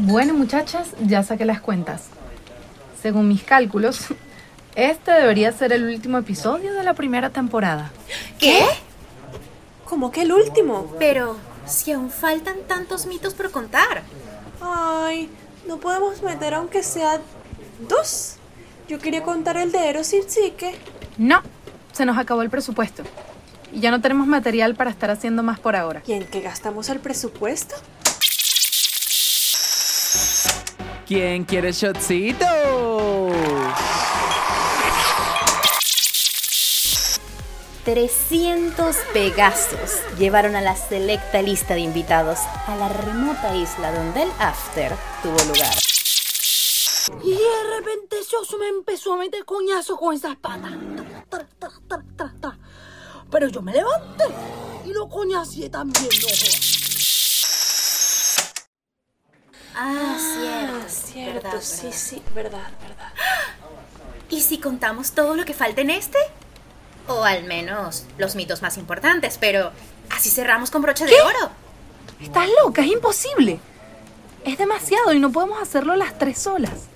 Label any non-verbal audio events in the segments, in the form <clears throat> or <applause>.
Bueno, muchachas, ya saqué las cuentas. Según mis cálculos, <laughs> este debería ser el último episodio de la primera temporada. ¿Qué? ¿Cómo que el último? Pero si aún faltan tantos mitos por contar. Ay, no podemos meter aunque sea dos. Yo quería contar el de Eros y Psique. No, se nos acabó el presupuesto. Y ya no tenemos material para estar haciendo más por ahora. ¿Y en qué gastamos el presupuesto? ¿Quién quiere shotcito? ¡300 Pegasos llevaron a la selecta lista de invitados a la remota isla donde el after tuvo lugar. Y de repente Josu me empezó a meter coñazo con esa espada. Tra, tra, tra, tra, tra. Pero yo me levanté y lo coñacié también, no. Ah, cierto. Verdad, sí, verdad. sí, verdad, verdad. <gasps> ¿Y si contamos todo lo que falta en este? O al menos los mitos más importantes, pero así cerramos con broche de oro. Estás loca, es imposible. Es demasiado y no podemos hacerlo las tres solas.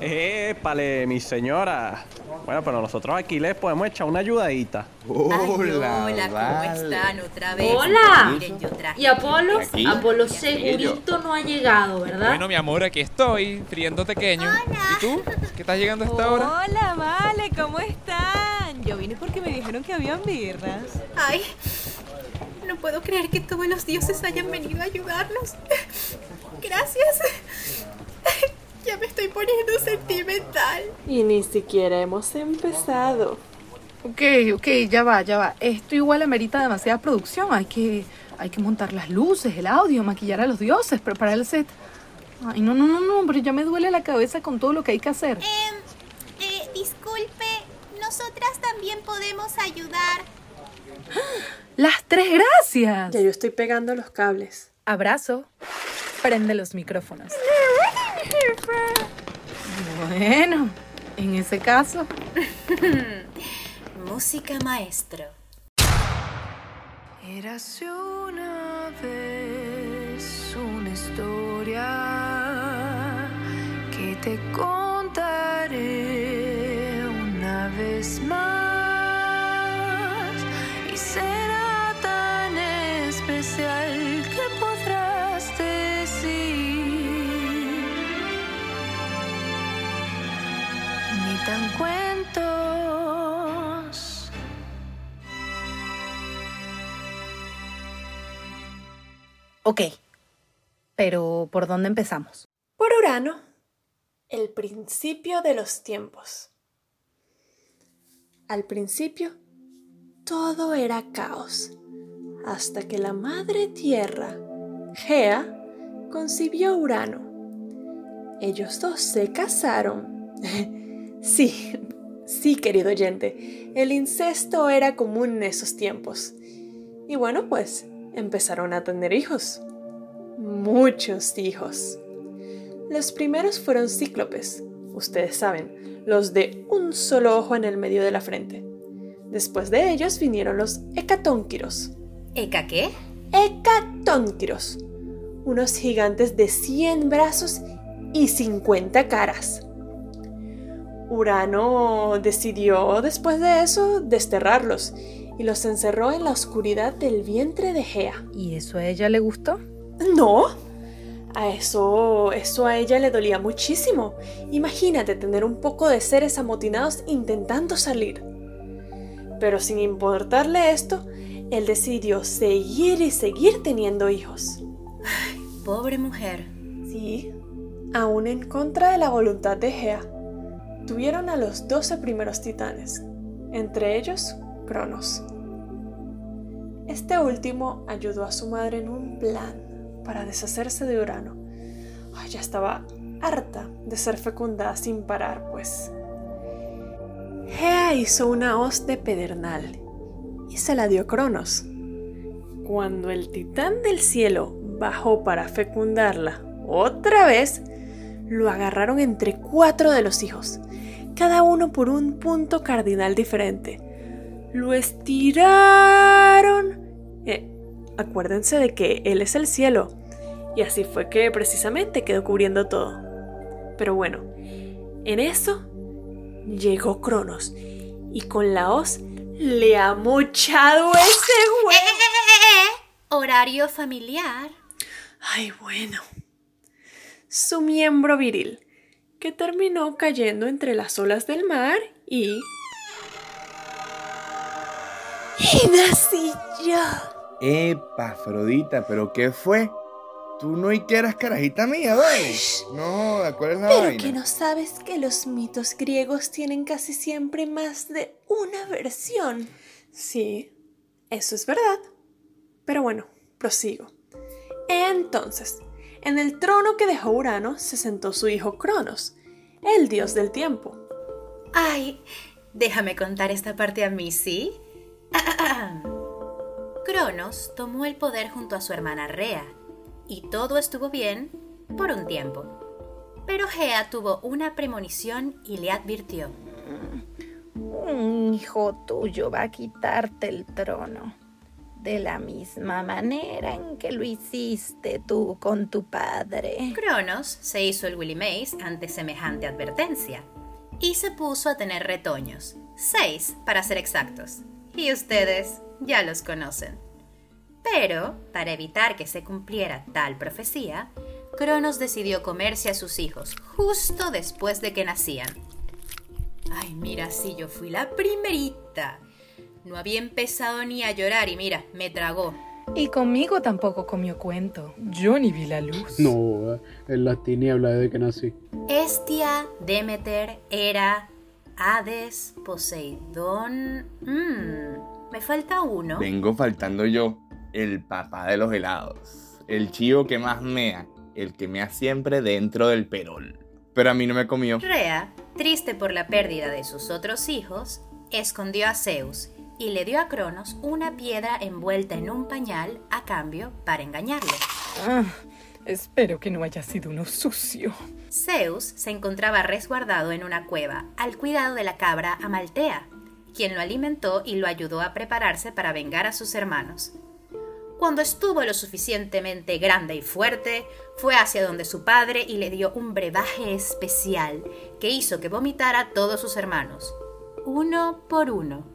¡Épale, mi señora! Bueno, pero nosotros aquí les podemos echar una ayudadita. Ay, hola, ¿cómo están otra vez? Hola. Miren, yo traje ¿Y Apolo? Aquí. Apolo segurito no ha llegado, ¿verdad? Bueno, mi amor, aquí estoy, friendo pequeño. ¿Y tú? ¿Qué estás llegando a esta hora? Hola, Vale, ¿cómo están? Yo vine porque me dijeron que habían birras. Ay, no puedo creer que todos los dioses hayan venido a ayudarnos. <laughs> Gracias. Poniendo sentimental. Y ni siquiera hemos empezado. Ok, ok, ya va, ya va. Esto igual amerita demasiada producción. Hay que, hay que montar las luces, el audio, maquillar a los dioses, preparar el set. Ay, no, no, no, no, pero ya me duele la cabeza con todo lo que hay que hacer. Eh, disculpe, nosotras también podemos ayudar. <gasps> Las tres gracias. Ya yo estoy pegando los cables. Abrazo. Prende los micrófonos. Bueno, en ese caso. <laughs> Música maestro. Érase una vez una historia que te Ok. Pero, ¿por dónde empezamos? Por Urano, el principio de los tiempos. Al principio, todo era caos, hasta que la madre tierra, Gea, concibió a Urano. Ellos dos se casaron. <laughs> sí, sí, querido oyente, el incesto era común en esos tiempos. Y bueno, pues empezaron a tener hijos. Muchos hijos. Los primeros fueron cíclopes, ustedes saben, los de un solo ojo en el medio de la frente. Después de ellos vinieron los hecatónquiros. ¿Eca qué? Hecatónquiros, unos gigantes de 100 brazos y 50 caras. Urano decidió después de eso desterrarlos y los encerró en la oscuridad del vientre de Gea. ¿Y eso a ella le gustó? No, a eso, eso a ella le dolía muchísimo. Imagínate tener un poco de seres amotinados intentando salir. Pero sin importarle esto, él decidió seguir y seguir teniendo hijos. Pobre mujer. Sí, aún en contra de la voluntad de Gea. Tuvieron a los 12 primeros titanes, entre ellos Cronos. Este último ayudó a su madre en un plan para deshacerse de Urano. Ay, ya estaba harta de ser fecundada sin parar, pues. Gea hizo una hoz de pedernal y se la dio Cronos. Cuando el titán del cielo bajó para fecundarla otra vez, lo agarraron entre cuatro de los hijos, cada uno por un punto cardinal diferente. Lo estiraron. Eh, acuérdense de que Él es el cielo Y así fue que precisamente quedó cubriendo todo. Pero bueno, en eso llegó Cronos y con la hoz le ha mochado ese huevo. Horario familiar. Ay, bueno. Su miembro viril, que terminó cayendo entre las olas del mar y... ¡Y nací yo! Epa, Afrodita, ¿pero qué fue? Tú no y que eras carajita mía, ¿vale? No, ¿cuál es la Pero vaina? que no sabes que los mitos griegos tienen casi siempre más de una versión. Sí, eso es verdad. Pero bueno, prosigo. Entonces, en el trono que dejó Urano se sentó su hijo Cronos, el dios del tiempo. Ay, déjame contar esta parte a mí, ¿sí? Cronos tomó el poder junto a su hermana Rea, y todo estuvo bien por un tiempo. Pero Gea tuvo una premonición y le advirtió. Un hijo tuyo va a quitarte el trono. De la misma manera en que lo hiciste tú con tu padre. Cronos se hizo el Willy Mace ante semejante advertencia y se puso a tener retoños, seis para ser exactos, y ustedes ya los conocen. Pero, para evitar que se cumpliera tal profecía, Cronos decidió comerse a sus hijos justo después de que nacían. Ay, mira, si yo fui la primerita. No había empezado ni a llorar y mira, me tragó. Y conmigo tampoco comió cuento. Yo ni vi la luz. No, en las tinieblas desde que nací. Estia, Demeter, Hera, Hades, Poseidón. Mmm, me falta uno. Vengo faltando yo, el papá de los helados. El chivo que más mea, el que mea siempre dentro del perol. Pero a mí no me comió. Rea, triste por la pérdida de sus otros hijos, escondió a Zeus y le dio a Cronos una piedra envuelta en un pañal a cambio para engañarle. Ah, espero que no haya sido uno sucio. Zeus se encontraba resguardado en una cueva al cuidado de la cabra Amaltea, quien lo alimentó y lo ayudó a prepararse para vengar a sus hermanos. Cuando estuvo lo suficientemente grande y fuerte, fue hacia donde su padre y le dio un brebaje especial que hizo que vomitara a todos sus hermanos, uno por uno.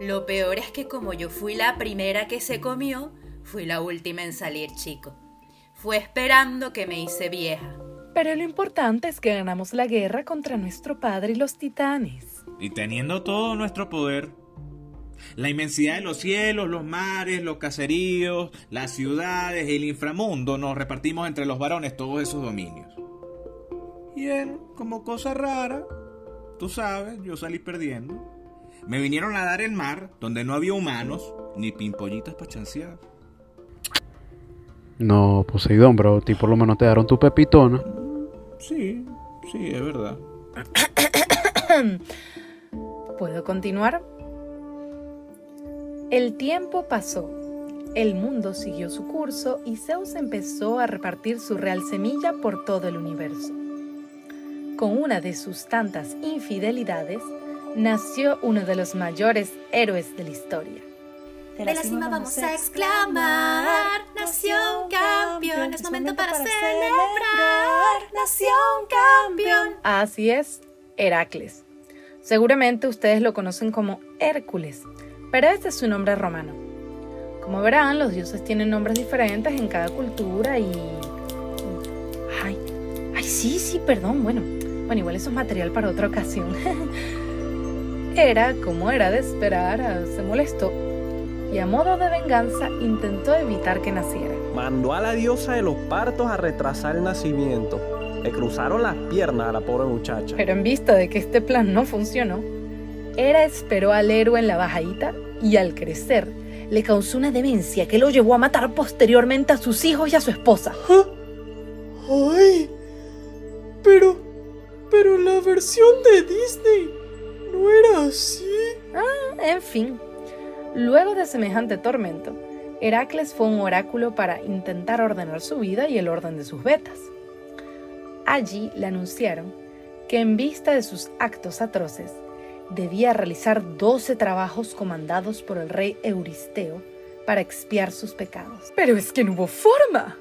Lo peor es que como yo fui la primera que se comió, fui la última en salir, chico. Fue esperando que me hice vieja. Pero lo importante es que ganamos la guerra contra nuestro padre y los titanes. Y teniendo todo nuestro poder, la inmensidad de los cielos, los mares, los caseríos, las ciudades, el inframundo, nos repartimos entre los varones todos esos dominios. Y él, como cosa rara, tú sabes, yo salí perdiendo. Me vinieron a dar el mar, donde no había humanos, ni pimpollitas para chancear. No, Poseidón, bro, a ti por lo menos te dieron tu pepitona. Sí, sí, es verdad. <coughs> ¿Puedo continuar? El tiempo pasó, el mundo siguió su curso y Zeus empezó a repartir su real semilla por todo el universo. Con una de sus tantas infidelidades, nació uno de los mayores héroes de la historia. De la cima vamos a exclamar, nació campeón, es momento para celebrar, nació un campeón. Así es, Heracles. Seguramente ustedes lo conocen como Hércules, pero este es su nombre romano. Como verán, los dioses tienen nombres diferentes en cada cultura y... Ay, ay, sí, sí, perdón, bueno. Bueno, igual eso es material para otra ocasión. <laughs> Era, como era de esperar, se molestó y a modo de venganza intentó evitar que naciera. Mandó a la diosa de los partos a retrasar el nacimiento. Le cruzaron las piernas a la pobre muchacha. Pero en vista de que este plan no funcionó, Hera esperó al héroe en la bajadita y al crecer le causó una demencia que lo llevó a matar posteriormente a sus hijos y a su esposa. ¡Ay! Pero, pero la versión de Disney no era así. Ah, en fin. Luego de semejante tormento, Heracles fue un oráculo para intentar ordenar su vida y el orden de sus betas. Allí le anunciaron que en vista de sus actos atroces, debía realizar 12 trabajos comandados por el rey Euristeo para expiar sus pecados. Pero es que no hubo forma.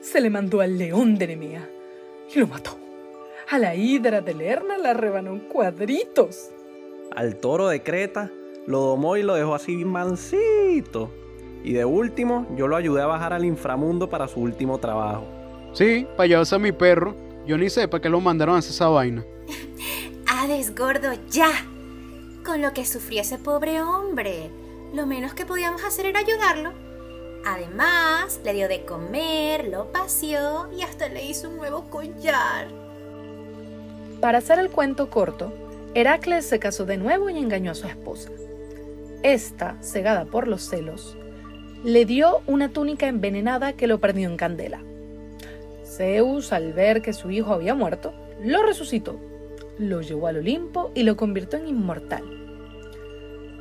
se le mandó al león de Nemea y lo mató. A la hidra de Lerna la rebanó en cuadritos. Al toro de Creta lo domó y lo dejó así mansito. Y de último, yo lo ayudé a bajar al inframundo para su último trabajo. Sí, para llevarse a mi perro. Yo ni sé para qué lo mandaron a hacer esa vaina. <laughs> Hades, gordo, ya. Con lo que sufrió ese pobre hombre, lo menos que podíamos hacer era ayudarlo. Además, le dio de comer, lo paseó y hasta le hizo un nuevo collar. Para hacer el cuento corto, Heracles se casó de nuevo y engañó a su esposa. Esta, cegada por los celos, le dio una túnica envenenada que lo perdió en candela. Zeus, al ver que su hijo había muerto, lo resucitó, lo llevó al Olimpo y lo convirtió en inmortal.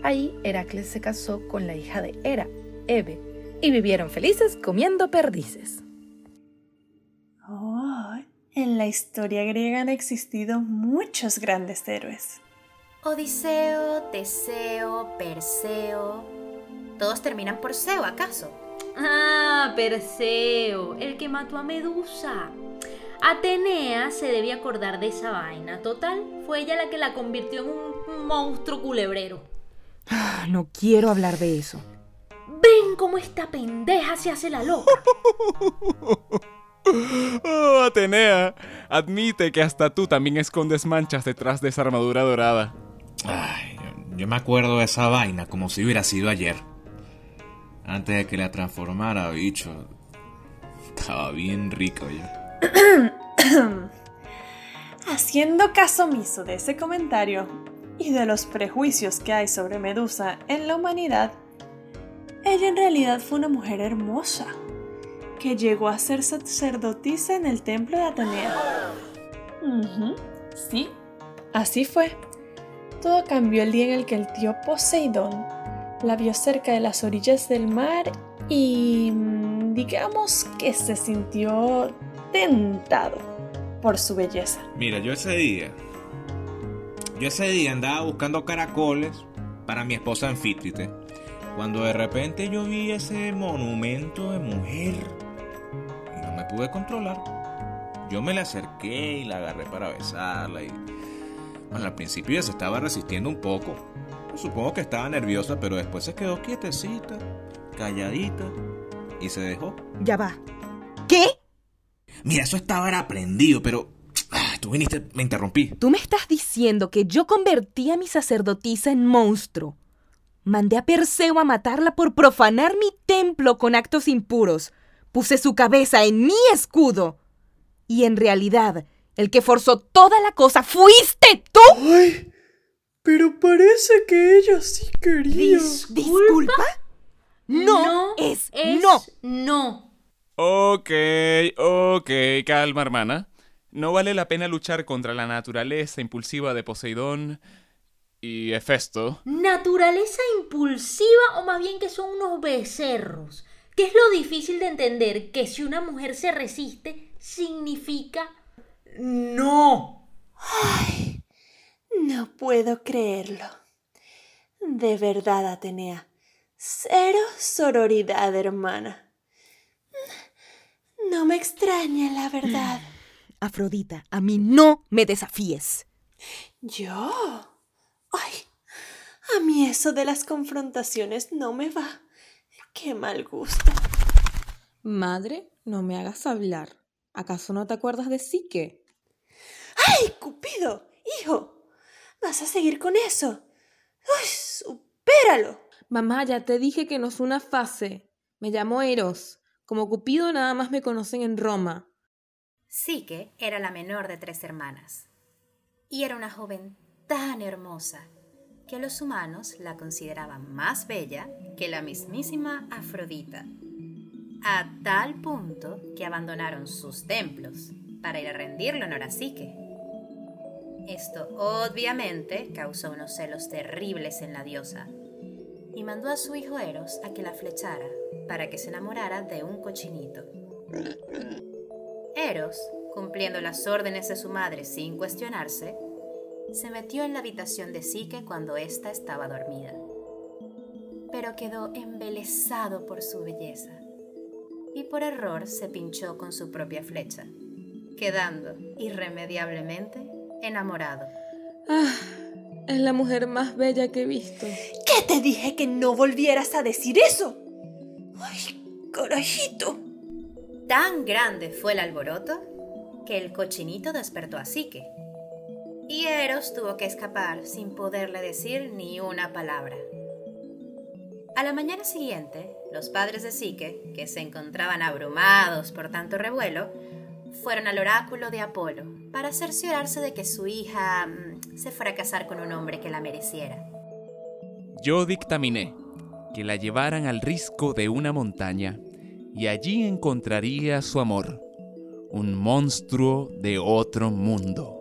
Ahí Heracles se casó con la hija de Hera, Eve, y vivieron felices comiendo perdices. Oh, en la historia griega han existido muchos grandes héroes. Odiseo, Teseo, Perseo. Todos terminan por Seo, ¿acaso? Ah, Perseo, el que mató a Medusa. Atenea se debía acordar de esa vaina. Total, fue ella la que la convirtió en un monstruo culebrero. No quiero hablar de eso. Ven cómo esta pendeja se hace la loca. <laughs> Oh, Atenea, admite que hasta tú también escondes manchas detrás de esa armadura dorada. Ay, yo, yo me acuerdo de esa vaina como si hubiera sido ayer. Antes de que la transformara, bicho. Estaba bien rico ya. <coughs> Haciendo caso omiso de ese comentario y de los prejuicios que hay sobre Medusa en la humanidad, ella en realidad fue una mujer hermosa que llegó a ser sacerdotisa en el templo de Atenea. Sí, así fue. Todo cambió el día en el que el tío Poseidón la vio cerca de las orillas del mar y mm, digamos que se sintió tentado por su belleza. Mira, yo ese día. Yo ese día andaba buscando caracoles para mi esposa Anfítrite. Cuando de repente yo vi ese monumento de mujer. Y no me pude controlar. Yo me le acerqué y la agarré para besarla. Bueno, al principio ella se estaba resistiendo un poco. Supongo que estaba nerviosa, pero después se quedó quietecita, calladita. Y se dejó. Ya va. ¿Qué? Mira, eso estaba era aprendido, pero. ah, Tú viniste, me interrumpí. Tú me estás diciendo que yo convertí a mi sacerdotisa en monstruo. Mandé a Perseo a matarla por profanar mi templo con actos impuros. Puse su cabeza en mi escudo. Y en realidad, el que forzó toda la cosa fuiste tú. ¡Ay! Pero parece que ella sí quería. ¿Disculpa? No, es, no. No. Ok, ok, calma hermana. No vale la pena luchar contra la naturaleza impulsiva de Poseidón y Hefesto. ¿Naturaleza impulsiva o más bien que son unos becerros? ¿Qué es lo difícil de entender? Que si una mujer se resiste, significa no. Ay, no puedo creerlo. De verdad, Atenea. Cero sororidad, hermana. No me extraña, la verdad. <sighs> Afrodita, a mí no me desafíes. ¿Yo? Ay, a mí eso de las confrontaciones no me va. Qué mal gusto. Madre, no me hagas hablar. ¿Acaso no te acuerdas de Psique? ¡Ay, Cupido! ¡Hijo! ¿Vas a seguir con eso? ¡Ay, supéralo! Mamá, ya te dije que no es una fase. Me llamo Eros. Como Cupido nada más me conocen en Roma. Psique era la menor de tres hermanas. Y era una joven tan hermosa que los humanos la consideraban más bella que la mismísima Afrodita. A tal punto que abandonaron sus templos para ir a rendirle honor a Psique. Esto obviamente causó unos celos terribles en la diosa y mandó a su hijo Eros a que la flechara para que se enamorara de un cochinito. Eros, cumpliendo las órdenes de su madre sin cuestionarse, se metió en la habitación de Psique cuando ésta estaba dormida. Pero quedó embelesado por su belleza. y por error se pinchó con su propia flecha, quedando irremediablemente enamorado. Ah, es la mujer más bella que he visto. ¿Qué te dije que no volvieras a decir eso? ¡Ay, carajito! Tan grande fue el alboroto que el cochinito despertó a Psique. Y Eros tuvo que escapar sin poderle decir ni una palabra. A la mañana siguiente, los padres de Psique, que se encontraban abrumados por tanto revuelo, fueron al oráculo de Apolo para cerciorarse de que su hija mm, se fuera a casar con un hombre que la mereciera. Yo dictaminé que la llevaran al risco de una montaña y allí encontraría su amor, un monstruo de otro mundo.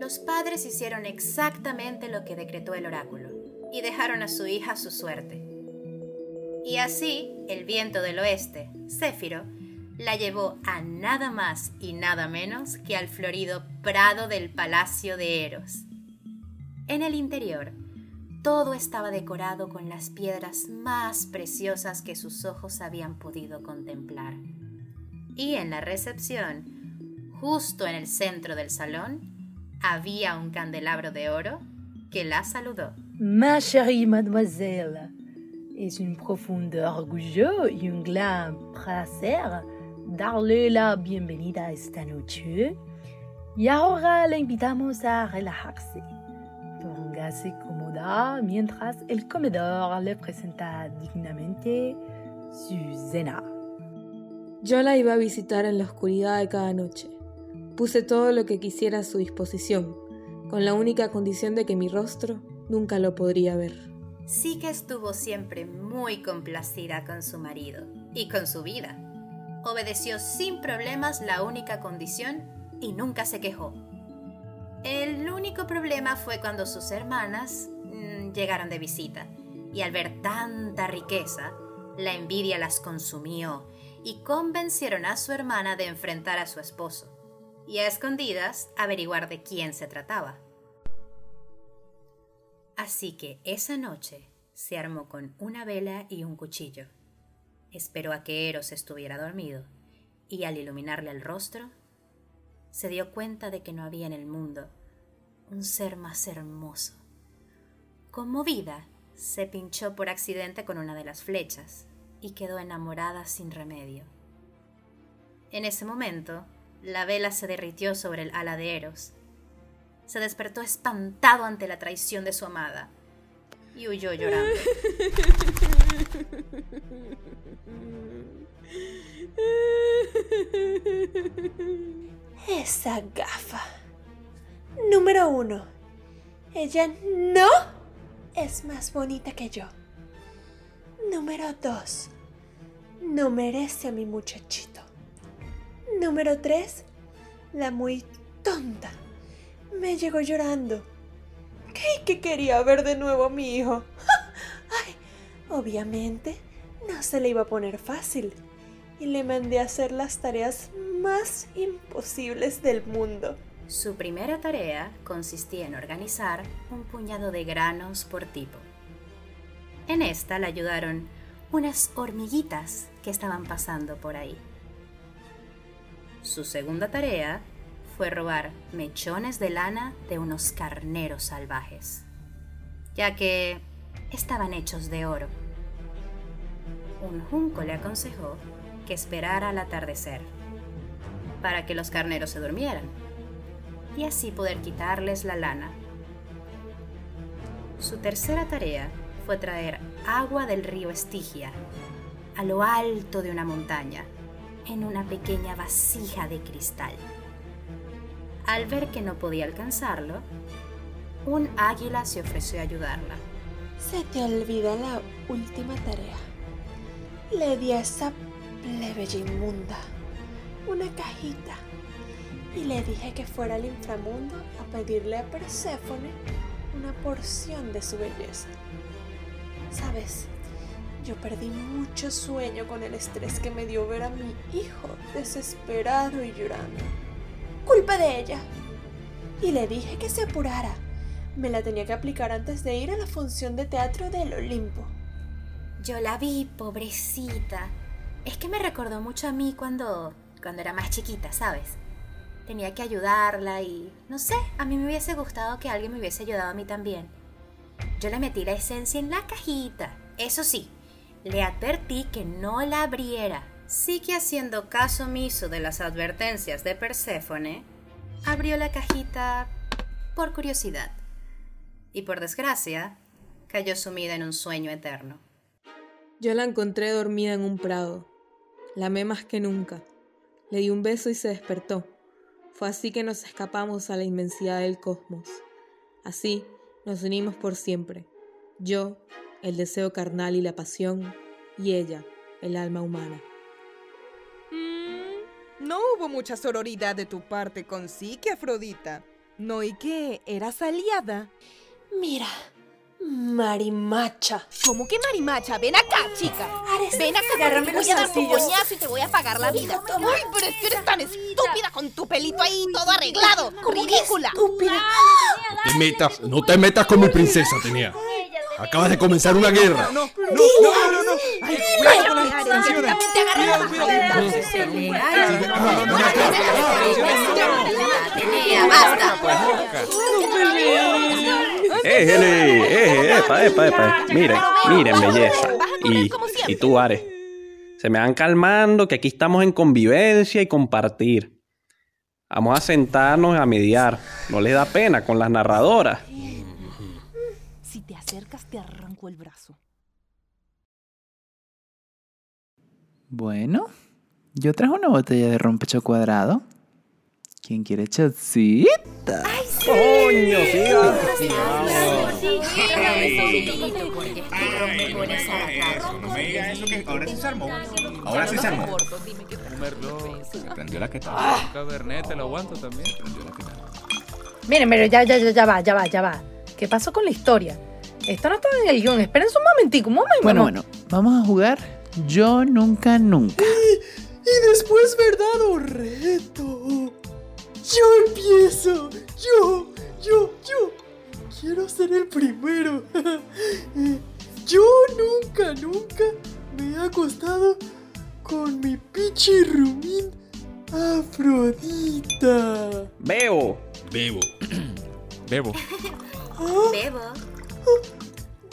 Los padres hicieron exactamente lo que decretó el oráculo y dejaron a su hija a su suerte. Y así, el viento del oeste, Céfiro, la llevó a nada más y nada menos que al florido prado del palacio de Eros. En el interior, todo estaba decorado con las piedras más preciosas que sus ojos habían podido contemplar. Y en la recepción, justo en el centro del salón, había un candelabro de oro que la saludó. Ma chérie mademoiselle, es un profundo orgullo y un gran placer darle la bienvenida esta noche. Y ahora la invitamos a relajarse. Póngase cómoda mientras el comedor le presenta dignamente su cena. Yo la iba a visitar en la oscuridad de cada noche. Puse todo lo que quisiera a su disposición, con la única condición de que mi rostro nunca lo podría ver. Sí que estuvo siempre muy complacida con su marido y con su vida. Obedeció sin problemas la única condición y nunca se quejó. El único problema fue cuando sus hermanas mm, llegaron de visita y al ver tanta riqueza, la envidia las consumió y convencieron a su hermana de enfrentar a su esposo y a escondidas averiguar de quién se trataba. Así que esa noche se armó con una vela y un cuchillo. Esperó a que Eros estuviera dormido y al iluminarle el rostro, se dio cuenta de que no había en el mundo un ser más hermoso. Conmovida, se pinchó por accidente con una de las flechas y quedó enamorada sin remedio. En ese momento, la vela se derritió sobre el ala de Eros. Se despertó espantado ante la traición de su amada y huyó llorando. <laughs> Esa gafa. Número uno. Ella no es más bonita que yo. Número dos. No merece a mi muchachito. Número tres. La muy tonta. Me llegó llorando. ¿Qué que quería ver de nuevo a mi hijo? <laughs> Ay, obviamente no se le iba a poner fácil. Y le mandé a hacer las tareas más imposibles del mundo. Su primera tarea consistía en organizar un puñado de granos por tipo. En esta le ayudaron unas hormiguitas que estaban pasando por ahí. Su segunda tarea fue robar mechones de lana de unos carneros salvajes, ya que estaban hechos de oro. Un junco le aconsejó que esperara al atardecer para que los carneros se durmieran y así poder quitarles la lana. Su tercera tarea fue traer agua del río Estigia a lo alto de una montaña en una pequeña vasija de cristal. Al ver que no podía alcanzarlo, un águila se ofreció a ayudarla. Se te olvida la última tarea. Le di a esa plebeya inmunda una cajita y le dije que fuera al inframundo a pedirle a Perséfone una porción de su belleza. Sabes, yo perdí mucho sueño con el estrés que me dio ver a mi hijo desesperado y llorando. Culpa de ella. Y le dije que se apurara. Me la tenía que aplicar antes de ir a la función de teatro del Olimpo. Yo la vi, pobrecita. Es que me recordó mucho a mí cuando, cuando era más chiquita, ¿sabes? Tenía que ayudarla y, no sé, a mí me hubiese gustado que alguien me hubiese ayudado a mí también. Yo le metí la esencia en la cajita. Eso sí, le advertí que no la abriera. Sí que haciendo caso omiso de las advertencias de Perséfone, abrió la cajita por curiosidad. Y por desgracia, cayó sumida en un sueño eterno. Yo la encontré dormida en un prado. La amé más que nunca. Le di un beso y se despertó. Fue así que nos escapamos a la inmensidad del cosmos. Así nos unimos por siempre. Yo, el deseo carnal y la pasión, y ella, el alma humana. No hubo mucha sororidad de tu parte con Psique, Afrodita. No, ¿y qué? ¿Eras aliada? Mira, marimacha. ¿Cómo que marimacha? Ven acá, chica. Ven acá, agárrame voy a dar tu coñazo y te voy a pagar la vida. Ay, pero es que eres tan estúpida con tu pelito ahí todo arreglado. Ridícula. No te metas, no te metas con mi princesa, tenía. Acabas de comenzar una guerra. No, no, no, no, no. Ay, cuidado con las extensiones. Cuidado, basta. ¡Éjele! ¡Eje! ¡Epa, epa, epa! Miren, miren, belleza. Y, y tú, Ares. Se me van calmando que aquí estamos en convivencia y compartir. Vamos a sentarnos a mediar. No les da pena con las narradoras. Si te acercas, te arranco el brazo. Bueno, yo traje una botella de rompecho cuadrado. ¿Quién quiere chocita? ¡Coño, sí! No me diga eso que ahora sí se armó. Ahora sí se armó. Prendió la que tal. Cabernet, te lo aguanto también. Miren, pero ya, ya, ya, ya va, ya va, ya va. ¿Qué pasó con la historia? Esto no estaba en el guion. Espérense un momentico, un momento. Bueno, bueno, vamos a jugar Yo Nunca Nunca. <gasps> Y después, ¿verdad o reto? Yo empiezo. Yo, yo, yo. Quiero ser el primero. <laughs> Yo nunca, nunca me he acostado con mi pichi rumín Afrodita. Bebo. Bebo. <clears throat> Bebo. ¿Ah? Bebo.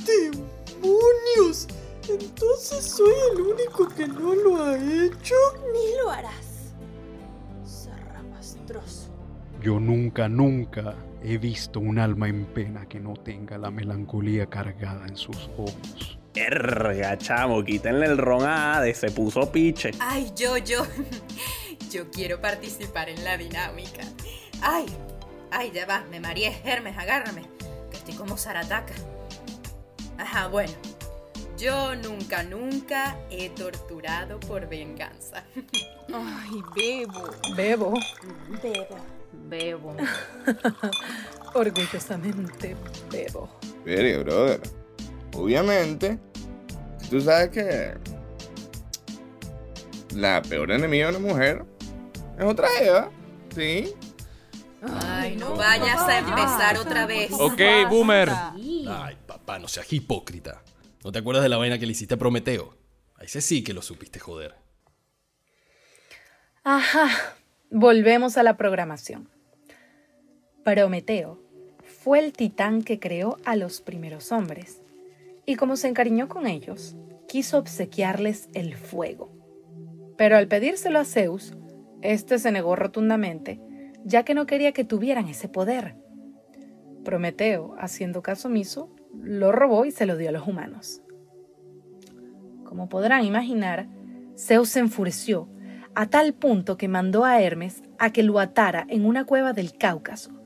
¡Demonios! Entonces soy el único que no lo ha hecho. Ni lo harás. Zarrapastroso. Yo nunca, nunca he visto un alma en pena que no tenga la melancolía cargada en sus ojos. Erga, chamo, quítenle el ron a Hades, se puso piche. Ay, yo, yo. <laughs> Yo quiero participar en la dinámica. Ay, ay, ya va, me mareé, Hermes, agárrame. Que estoy como Sarataca. Ajá, bueno. Yo nunca, nunca he torturado por venganza. <laughs> Ay, bebo. Bebo. Bebo. Bebo. <laughs> Orgullosamente bebo. Mire, brother. Obviamente, tú sabes que la peor enemiga de una mujer es otra Eva, ¿sí? Ay, no vayas a empezar otra vez. Ok, boomer. Ay, papá, no seas hipócrita. ¿No te acuerdas de la vaina que le hiciste a Prometeo? A ese sí que lo supiste joder. Ajá. Volvemos a la programación. Prometeo fue el titán que creó a los primeros hombres. Y como se encariñó con ellos, quiso obsequiarles el fuego. Pero al pedírselo a Zeus, éste se negó rotundamente, ya que no quería que tuvieran ese poder. Prometeo, haciendo caso omiso, lo robó y se lo dio a los humanos. Como podrán imaginar, Zeus se enfureció a tal punto que mandó a Hermes a que lo atara en una cueva del Cáucaso,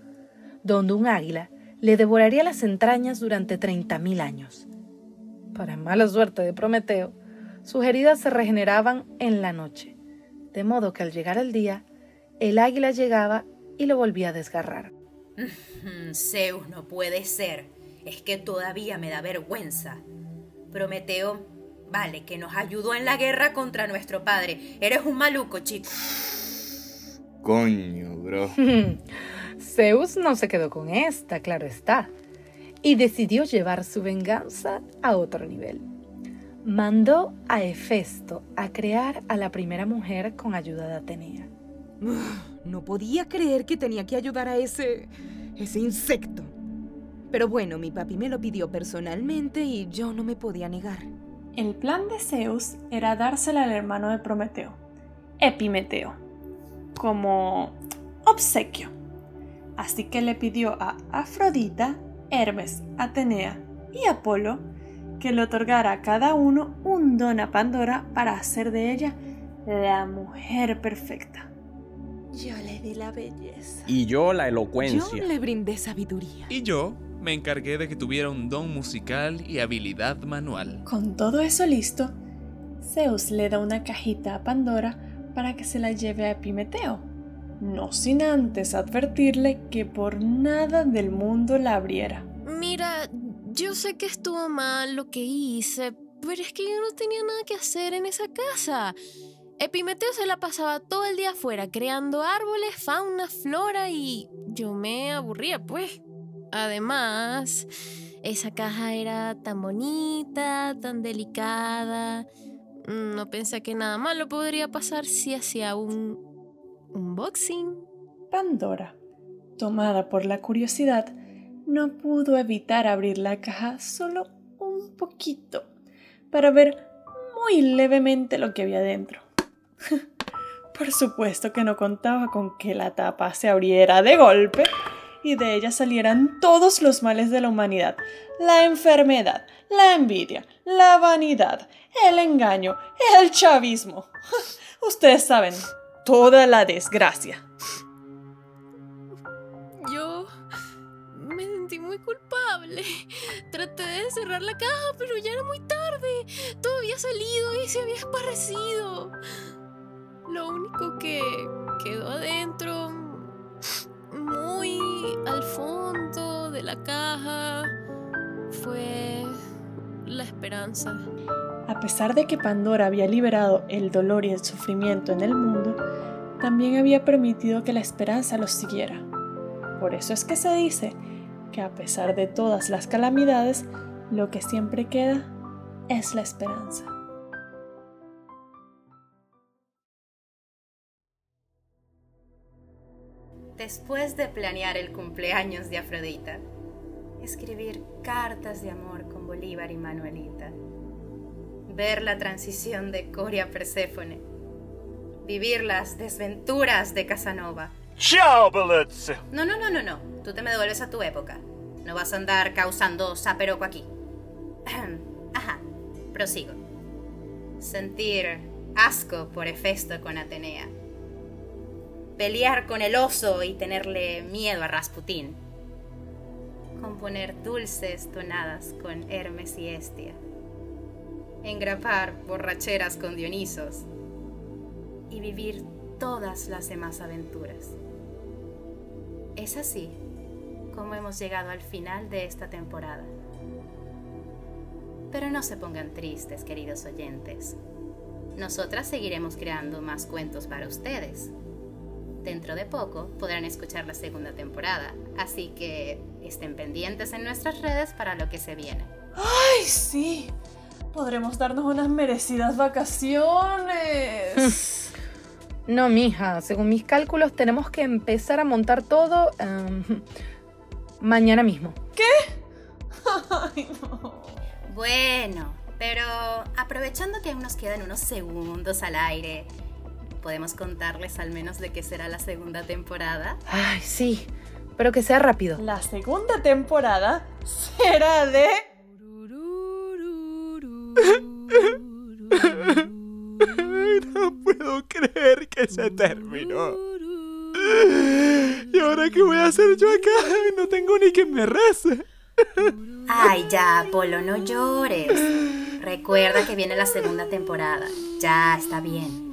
donde un águila le devoraría las entrañas durante 30.000 años. Para mala suerte de Prometeo, sus heridas se regeneraban en la noche, de modo que al llegar el día, el águila llegaba y lo volvía a desgarrar. <laughs> Zeus, no puede ser. Es que todavía me da vergüenza. Prometeo, vale, que nos ayudó en la guerra contra nuestro padre. Eres un maluco, chico. Coño, bro. <laughs> Zeus no se quedó con esta, claro está, y decidió llevar su venganza a otro nivel. mandó a Hefesto a crear a la primera mujer con ayuda de Atenea. No podía creer que tenía que ayudar a ese... ese insecto. Pero bueno, mi papi me lo pidió personalmente y yo no me podía negar. El plan de Zeus era dársela al hermano de Prometeo, Epimeteo, como obsequio. Así que le pidió a Afrodita, Hermes, Atenea y Apolo que le otorgara a cada uno un don a Pandora para hacer de ella la mujer perfecta. Yo le di la belleza. Y yo la Yo elocuencia. le brindé sabiduría. Y yo me encargué de que tuviera un don musical y habilidad manual. Con todo eso listo, Zeus le da una cajita a Pandora para que se la lleve a Epimeteo, no sin antes advertirle que por nada del mundo la abriera. Mira, yo sé que estuvo mal lo que hice, pero es que yo no tenía nada que hacer en esa casa. Epimeteo se la pasaba todo el día afuera creando árboles, fauna, flora y yo me aburría, pues. Además, esa caja era tan bonita, tan delicada. No pensé que nada malo podría pasar si hacía un unboxing. Pandora, tomada por la curiosidad, no pudo evitar abrir la caja solo un poquito para ver muy levemente lo que había dentro. <laughs> Por supuesto que no contaba con que la tapa se abriera de golpe y de ella salieran todos los males de la humanidad. La enfermedad, la envidia, la vanidad, el engaño, el chavismo. <laughs> Ustedes saben, toda la desgracia. Yo me sentí muy culpable. Traté de cerrar la caja, pero ya era muy tarde. Todo había salido y se había esparcido. Lo único que quedó adentro, muy al fondo de la caja, fue la esperanza. A pesar de que Pandora había liberado el dolor y el sufrimiento en el mundo, también había permitido que la esperanza los siguiera. Por eso es que se dice que a pesar de todas las calamidades, lo que siempre queda es la esperanza. Después de planear el cumpleaños de Afrodita, escribir cartas de amor con Bolívar y Manuelita, ver la transición de Coria a Perséfone, vivir las desventuras de Casanova. ¡Chao, Belezze! No, no, no, no, no. Tú te me devuelves a tu época. No vas a andar causando saperoco aquí. Ajá, prosigo. Sentir asco por Hefesto con Atenea. Pelear con el oso y tenerle miedo a Rasputín. Componer dulces tonadas con Hermes y Estia. Engrapar borracheras con Dionisos. Y vivir todas las demás aventuras. Es así como hemos llegado al final de esta temporada. Pero no se pongan tristes, queridos oyentes. Nosotras seguiremos creando más cuentos para ustedes. Dentro de poco podrán escuchar la segunda temporada, así que estén pendientes en nuestras redes para lo que se viene. ¡Ay, sí! Podremos darnos unas merecidas vacaciones. <laughs> No, mija, según mis cálculos tenemos que empezar a montar todo em, mañana mismo. ¿Qué? <laughs> Ay, no. Bueno, pero aprovechando que aún nos quedan unos segundos al aire, ¿podemos contarles al menos de qué será la segunda temporada? Ay, sí, pero que sea rápido. La segunda temporada será de... <laughs> No puedo creer que se terminó. ¿Y ahora qué voy a hacer yo acá? No tengo ni quien me rece. Ay, ya, Apolo, no llores. Recuerda que viene la segunda temporada. Ya, está bien.